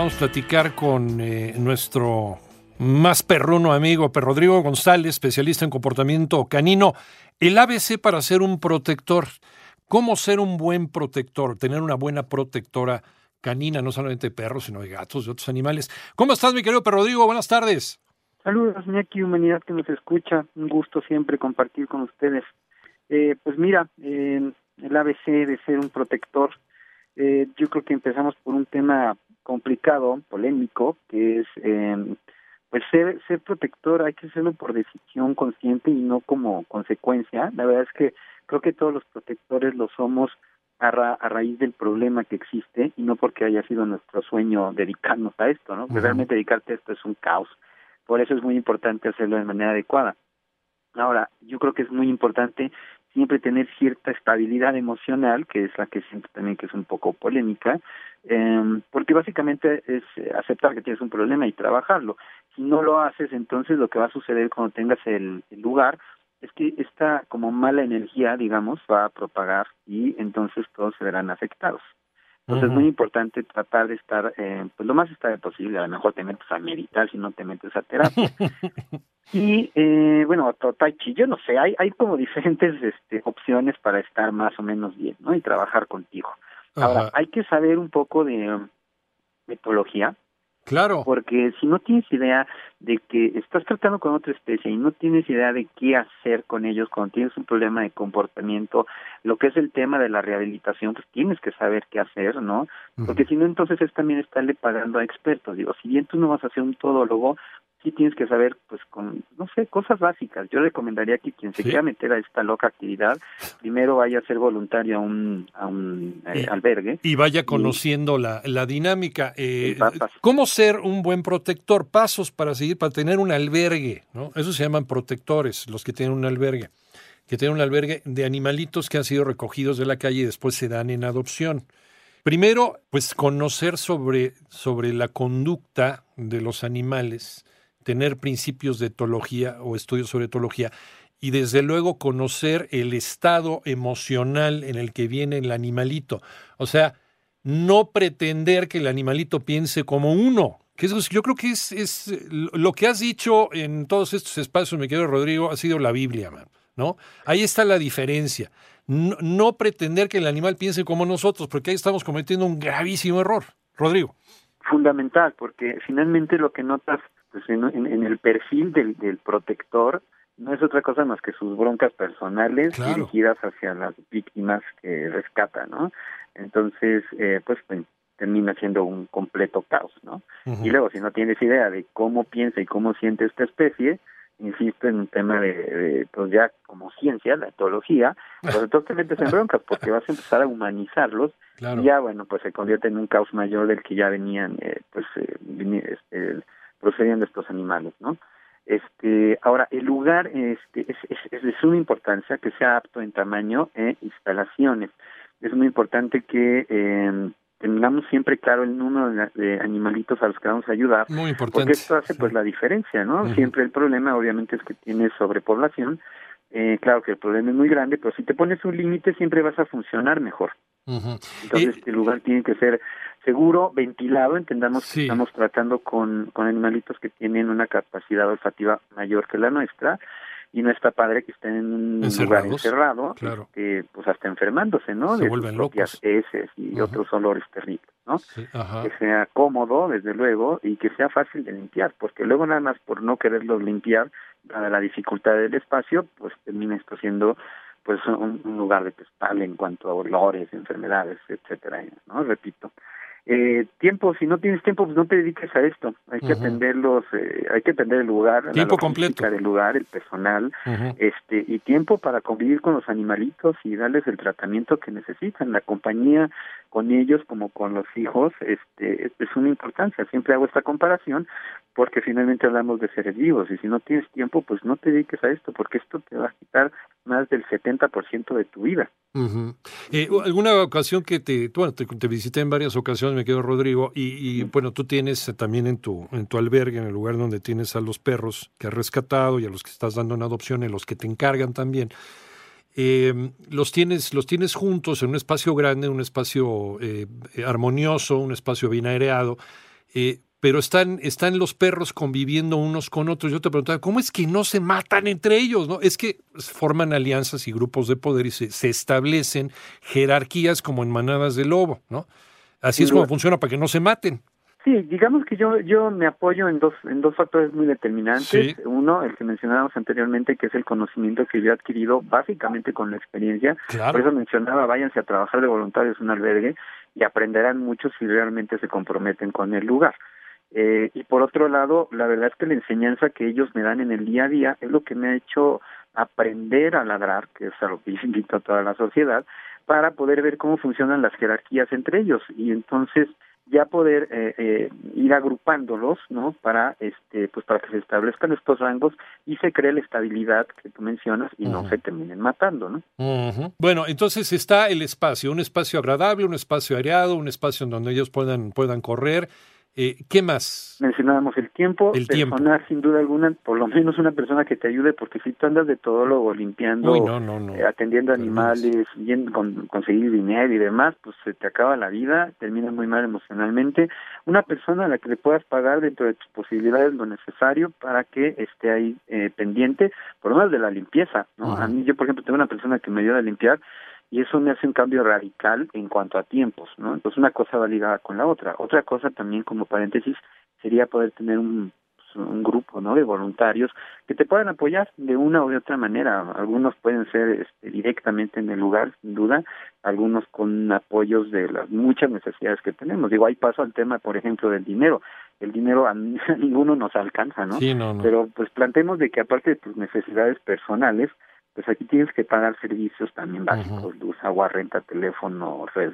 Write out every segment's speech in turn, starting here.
Vamos a platicar con eh, nuestro más perruno amigo, Per Rodrigo González, especialista en comportamiento canino. El ABC para ser un protector. ¿Cómo ser un buen protector? Tener una buena protectora canina, no solamente de perros, sino de gatos, de otros animales. ¿Cómo estás, mi querido Per Rodrigo? Buenas tardes. Saludos, Iñaki, humanidad que nos escucha. Un gusto siempre compartir con ustedes. Eh, pues mira, eh, el ABC de ser un protector, eh, yo creo que empezamos por un tema complicado, polémico, que es, eh, pues ser, ser protector hay que hacerlo por decisión consciente y no como consecuencia. La verdad es que creo que todos los protectores lo somos a, ra- a raíz del problema que existe y no porque haya sido nuestro sueño dedicarnos a esto, ¿no? Porque Ujú. realmente dedicarte a esto es un caos. Por eso es muy importante hacerlo de manera adecuada. Ahora, yo creo que es muy importante siempre tener cierta estabilidad emocional, que es la que siento también que es un poco polémica, eh, porque básicamente es eh, aceptar que tienes un problema y trabajarlo. Si no lo haces, entonces lo que va a suceder cuando tengas el, el lugar es que esta como mala energía, digamos, va a propagar y entonces todos se verán afectados. Entonces es muy importante tratar de estar eh, pues lo más estable posible. A lo mejor te metes a meditar si no te metes a terapia. y eh, bueno, tai chi, yo no sé, hay hay como diferentes este, opciones para estar más o menos bien, ¿no? Y trabajar contigo. Ahora, hay que saber un poco de um, metodología, Claro. porque si no tienes idea de que estás tratando con otra especie y no tienes idea de qué hacer con ellos cuando tienes un problema de comportamiento, lo que es el tema de la rehabilitación, pues tienes que saber qué hacer, ¿no? Porque si no, entonces es también estarle pagando a expertos. Digo, si bien tú no vas a ser un todólogo, sí tienes que saber, pues, con, no sé, cosas básicas. Yo recomendaría que quien se Sí. quiera meter a esta loca actividad, primero vaya a ser voluntario a un, a un eh, Y- albergue. Y vaya conociendo la, la dinámica. Eh. ¿Cómo ser un buen protector? Pasos para seguir, para tener un albergue, ¿no? Eso se llaman protectores, los que tienen un albergue. Que tienen un albergue de animalitos que han sido recogidos de la calle y después se dan en adopción. Primero, pues conocer sobre, sobre la conducta de los animales, tener principios de etología o estudios sobre etología y desde luego conocer el estado emocional en el que viene el animalito. O sea, no pretender que el animalito piense como uno. Que eso es- yo creo que es, es lo- que has dicho en todos estos espacios, mi querido Rodrigo, ha sido la Biblia, ¿no? Ahí está la diferencia. No pretender que el animal piense como nosotros, porque ahí estamos cometiendo un gravísimo error. Rodrigo. fundamental porque finalmente lo que notas pues en, en- en el perfil del, del protector no es otra cosa más que sus broncas personales Claro. dirigidas hacia las víctimas que rescata, ¿no? Entonces, eh, pues, pues, termina siendo un completo caos, ¿no? Y luego, si no tienes idea de cómo piensa y cómo siente esta especie, insisto en un tema de, de, pues ya como ciencia, la etología, pues entonces te metes en broncas porque vas a empezar a humanizarlos Claro. y ya, bueno, pues se convierte en un caos mayor del que ya venían, eh, pues, eh, vini- este, procediendo estos animales, ¿no? Este, ahora, el lugar este, es, es, es de suma importancia que sea apto en tamaño e instalaciones. Es muy importante que eh, tengamos siempre claro el número de, de animalitos a los que vamos a ayudar, Muy importante. porque esto hace Sí. pues la diferencia, ¿no? Siempre el problema obviamente es que tienes sobrepoblación, eh, claro que el problema es muy grande, pero si te pones un límite siempre vas a funcionar mejor. Entonces, Eh, este lugar tiene que ser seguro, ventilado. Entendamos Sí. que estamos tratando con, con animalitos que tienen una capacidad olfativa mayor que la nuestra y no está padre que estén en un lugar encerrado, claro. este, pues hasta enfermándose, ¿no? Se de vuelven sus propias locos. heces y otros olores terribles, ¿no? sí. Que sea cómodo, desde luego, y que sea fácil de limpiar, porque luego nada más por no quererlos limpiar, dada la dificultad del espacio, pues termina esto siendo pues un, un lugar detestable en cuanto a olores, enfermedades, etcétera, ¿no? Repito. Eh, tiempo, si no tienes tiempo, pues no te dediques a esto. Hay que atenderlos, eh, hay que atender el lugar, tiempo la completo del lugar, el personal, este y tiempo para convivir con los animalitos y darles el tratamiento que necesitan. La compañía con ellos como con los hijos, este es una importancia. Siempre hago esta comparación porque finalmente hablamos de seres vivos y si no tienes tiempo, pues no te dediques a esto porque esto te va a quitar más del 70% de tu vida. eh, alguna ocasión que te, bueno, te, te, visité en varias ocasiones, me quedo Rodrigo, y, y bueno, tú tienes también en tu, en tu albergue, en el lugar donde tienes a los perros que has rescatado y a los que estás dando en adopción, en los que te encargan también. Eh, los tienes los tienes juntos en un espacio grande, un espacio eh, armonioso, un espacio bien aireado, eh, pero están, están los perros conviviendo unos con otros. Yo te preguntaba, ¿cómo es que no se matan entre ellos? ¿no? Es que forman alianzas y grupos de poder y se, se establecen jerarquías como en manadas de lobo, ¿no? Así es como funciona para que no se maten. Sí, digamos que yo yo me apoyo en dos en dos factores muy determinantes. Uno, el que mencionábamos anteriormente, que es el conocimiento que yo he adquirido básicamente con la experiencia. Por eso mencionaba, váyanse a trabajar de voluntarios en un albergue y aprenderán mucho si realmente se comprometen con el lugar. Eh, y por otro lado, la verdad es que la enseñanza que ellos me dan en el día a día es lo que me ha hecho aprender a ladrar, que es a lo que invito a toda la sociedad, para poder ver cómo funcionan las jerarquías entre ellos y entonces ya poder eh, eh, ir agrupándolos, ¿no? Para este, pues para que se establezcan estos rangos y se cree la estabilidad que tú mencionas y no se terminen matando, ¿no? Bueno, entonces está el espacio, un espacio agradable, un espacio aireado, un espacio en donde ellos puedan puedan correr eh, ¿Qué más? Mencionábamos el tiempo, el personal, sin duda alguna, por lo menos una persona que te ayude, porque si tú andas de todólogo limpiando, eh, atendiendo animales, yendo con, conseguir dinero y demás, pues se te acaba la vida, termina muy mal emocionalmente. Una persona a la que le puedas pagar dentro de tus posibilidades lo necesario para que esté ahí eh, pendiente, por lo menos de la limpieza. ¿no? A mí, yo por ejemplo, tengo una persona que me ayuda a limpiar, y eso me hace un cambio radical en cuanto a tiempos, ¿no? Entonces una cosa va ligada con la otra. Otra cosa también como paréntesis sería poder tener un, pues, un grupo, ¿no? De voluntarios que te puedan apoyar de una o de otra manera. Algunos pueden ser este, directamente en el lugar, sin duda, algunos con apoyos de las muchas necesidades que tenemos. Digo, ahí paso al tema, por ejemplo, del dinero. El dinero a, ninguno nos alcanza, ¿no? Sí, no, no. Pero pues planteemos de que aparte de tus necesidades personales, pues aquí tienes que pagar servicios también básicos, luz, agua, renta, teléfono, red,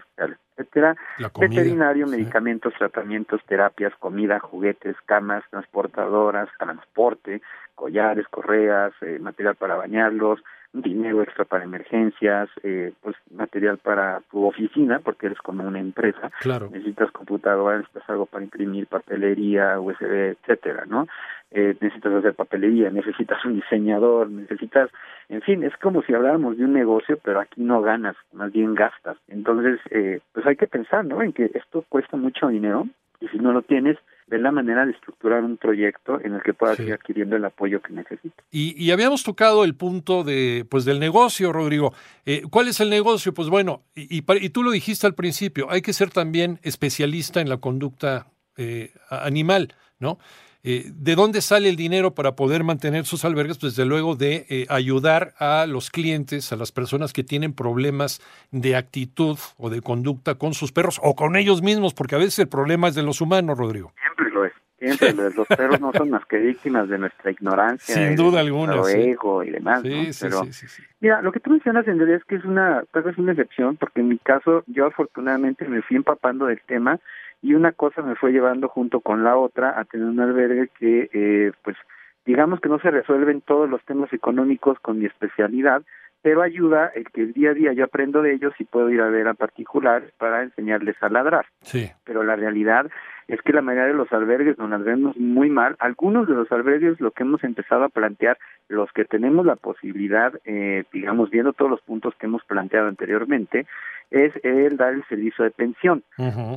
etcétera, veterinario, medicamentos, tratamientos, terapias, comida, juguetes, camas, transportadoras, transporte, collares, correas, eh, material para bañarlos, dinero extra para emergencias, eh, pues material para tu oficina, porque eres como una empresa, claro. necesitas computadora, necesitas algo para imprimir, papelería, USB, etcétera, ¿no? Eh, necesitas hacer papelería, necesitas un diseñador, necesitas, en fin, es como si habláramos de un negocio, pero aquí no ganas, más bien gastas. Entonces, eh, pues hay que pensar, ¿no? En que esto cuesta mucho dinero y si no lo tienes, ver la manera de estructurar un proyecto en el que puedas ir adquiriendo el apoyo que necesitas. Y, y, habíamos tocado el punto de, pues, del negocio, Rodrigo. Eh, ¿Cuál es el negocio? Pues bueno, y, y, tú lo dijiste al principio, hay que ser también especialista en la conducta eh, animal, ¿no? Eh, ¿De dónde sale el dinero para poder mantener sus albergues? Pues desde luego de eh, ayudar a los clientes, a las personas que tienen problemas de actitud o de conducta con sus perros o con ellos mismos, porque a veces el problema es de los humanos, Rodrigo. Siempre lo es. Siempre lo es. Los perros no son más que víctimas de nuestra ignorancia. Sin duda alguna. Sí. ego y demás. Sí, Pero, sí, sí, Mira, lo que tú mencionas en realidad es que es una, es una excepción, porque en mi caso yo afortunadamente me fui empapando del tema y una cosa me fue llevando junto con la otra a tener un albergue que eh, pues digamos que no se resuelven todos los temas económicos con mi especialidad pero ayuda el que el día a día yo aprendo de ellos y puedo ir a ver a particulares para enseñarles a ladrar. Sí. Pero la realidad es que la mayoría de los albergues nos las vemos muy mal. Algunos de los albergues lo que hemos empezado a plantear, los que tenemos la posibilidad, eh, digamos, viendo todos los puntos que hemos planteado anteriormente, es el dar el servicio de pensión.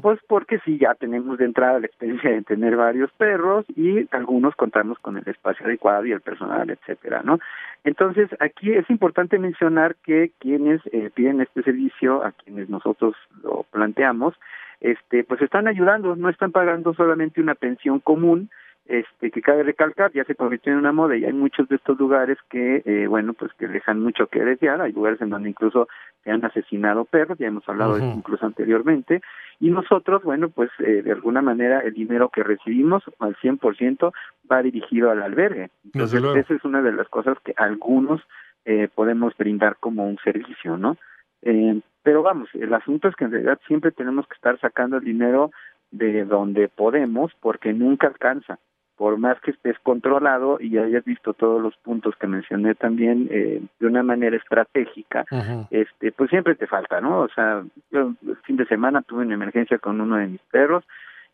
Pues porque sí, ya tenemos de entrada la experiencia de tener varios perros y algunos contamos con el espacio adecuado y el personal, etcétera, ¿no? Entonces, aquí es importante mencionar que quienes eh, piden este servicio, a quienes nosotros lo planteamos, este, pues están ayudando, no están pagando solamente una pensión común, este que cabe recalcar ya se convirtió en una moda y hay muchos de estos lugares que eh, bueno pues que dejan mucho que desear. Hay lugares en donde incluso se han asesinado perros ya hemos hablado de eso incluso anteriormente. Y nosotros bueno pues eh, de alguna manera el dinero que recibimos al 100% va dirigido al albergue. Entonces esa es una de las cosas que algunos eh, podemos brindar como un servicio no eh, pero vamos el asunto es que en realidad siempre tenemos que estar sacando el dinero de donde podemos porque nunca alcanza por más que estés controlado y hayas visto todos los puntos que mencioné también eh, de una manera estratégica, este, pues siempre te falta, ¿no? O sea, yo el fin de semana tuve una emergencia con uno de mis perros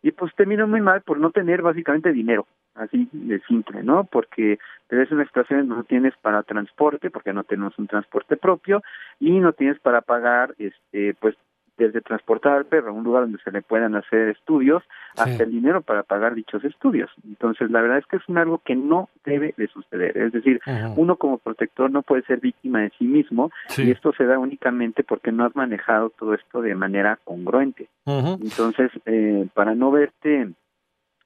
y pues terminó muy mal por no tener básicamente dinero, así de simple, ¿no? Porque te ves una situación no tienes para transporte, porque no tenemos un transporte propio y no tienes para pagar, este, pues desde transportar al perro a un lugar donde se le puedan hacer estudios hasta el dinero para pagar dichos estudios. Entonces, la verdad es que es un algo que no debe de suceder. Es decir, uno como protector no puede ser víctima de sí mismo y esto se da únicamente porque no has manejado todo esto de manera congruente. Entonces, eh, para no verte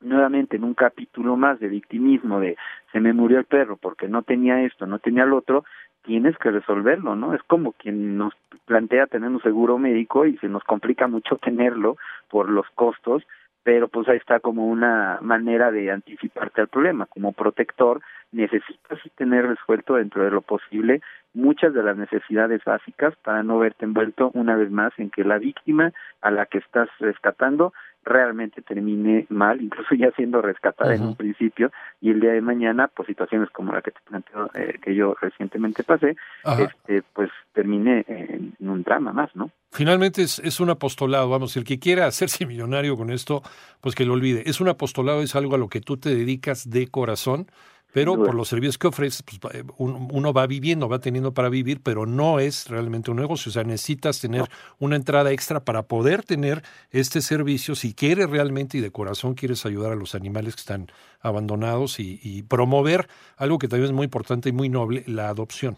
nuevamente en un capítulo más de victimismo de se me murió el perro porque no tenía esto, no tenía el otro, tienes que resolverlo, ¿no? Es como quien nos plantea tener un seguro médico y se nos complica mucho tenerlo por los costos, pero pues ahí está como una manera de anticiparte al problema. Como protector necesitas tener resuelto dentro de lo posible muchas de las necesidades básicas para no verte envuelto una vez más en que la víctima a la que estás rescatando realmente termine mal, incluso ya siendo rescatada en un principio, y el día de mañana, pues situaciones como la que te planteo, eh, que yo recientemente pasé, este, pues termine en, un drama más, ¿no? Finalmente es, es un apostolado, vamos, el que quiera hacerse millonario con esto, pues que lo olvide. Es un apostolado, es algo a lo que tú te dedicas de corazón, pero por los servicios que ofreces, pues, eh, uno va viviendo, va teniendo para vivir, pero no es realmente un negocio. O sea, necesitas tener una entrada extra para poder tener este servicio si quieres realmente y de corazón quieres ayudar a los animales que están abandonados y, promover algo que también es muy importante y muy noble, la adopción.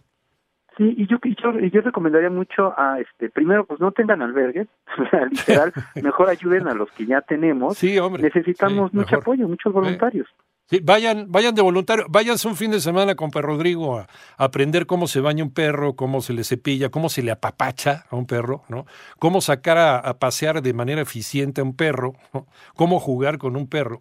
Sí, y yo, yo, yo recomendaría mucho a, este, primero, pues no tengan albergues, literal, mejor ayuden a los que ya tenemos. Sí, hombre. Necesitamos mucho apoyo, muchos voluntarios vayan, vayan de voluntario, váyanse un fin de semana con Perro Rodrigo a, aprender cómo se baña un perro, cómo se le cepilla, cómo se le apapacha a un perro, ¿no? Cómo sacar a, pasear de manera eficiente a un perro, cómo jugar con un perro.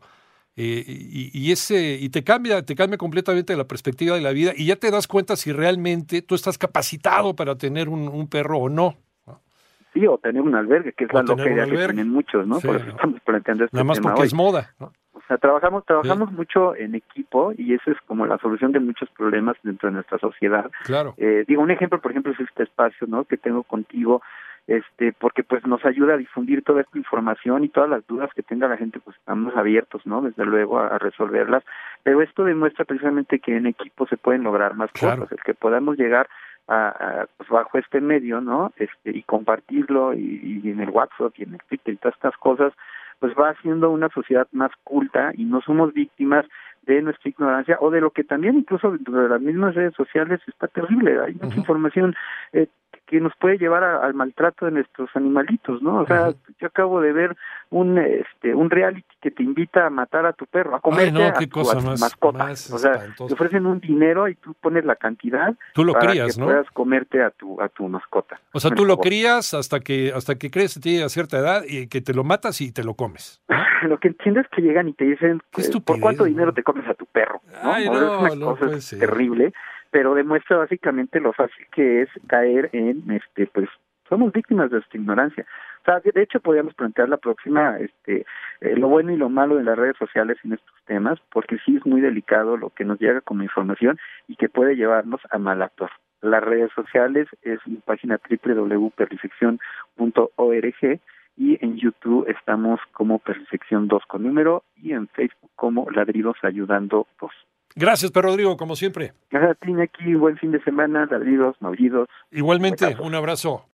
Eh, y, ese y te cambia te cambia completamente la perspectiva de la vida y ya te das cuenta si realmente tú estás capacitado para tener un, perro o no sí o tener un albergue que es la loquería que tienen muchos no por eso estamos planteando este nada más porque es moda ¿no? Trabajamos trabajamos mucho en equipo y eso es como la solución de muchos problemas dentro de nuestra sociedad. Claro. Eh, digo, un ejemplo, por ejemplo, es este espacio, ¿no? Que tengo contigo, este, porque pues nos ayuda a difundir toda esta información y todas las dudas que tenga la gente, pues estamos abiertos, ¿no? Desde luego a, resolverlas. Pero esto demuestra precisamente que en equipo se pueden lograr más cosas, el que podamos llegar a, pues bajo este medio, ¿no? Este, y compartirlo y, y en el WhatsApp y en el Twitter y todas estas cosas, pues va haciendo una sociedad más culta y no somos víctimas de nuestra ignorancia o de lo que también incluso dentro de las mismas redes sociales está terrible. Hay mucha información eh, que nos puede llevar al maltrato de nuestros animalitos, ¿no? O sea, yo acabo de ver un este un reality que te invita a matar a tu perro, a comer a, tu, mascota. o sea, te ofrecen un dinero y tú pones la cantidad tú lo para crías, que puedas comerte a tu a tu mascota. O sea, tú lo crías hasta que hasta que crees que a cierta edad y que te lo matas y te lo comes. lo que entiendes es que llegan y te dicen eh, por cuánto dinero te comes a tu perro, ¿no? Ay, no, es una cosa terrible pero demuestra básicamente lo fácil que es caer en, este, pues, somos víctimas de nuestra ignorancia. O sea, de hecho podríamos plantear la próxima, este, eh, lo bueno y lo malo de las redes sociales en estos temas, porque sí es muy delicado lo que nos llega como información y que puede llevarnos a mal actuar. Las redes sociales es mi página www.perfección.org y en YouTube estamos como Perfección 2 con número y en Facebook como Ladridos Ayudando 2. Gracias, Pedro Rodrigo, como siempre. Gracias a ti, aquí. Buen fin de semana, ladridos, maullidos. Igualmente, un abrazo.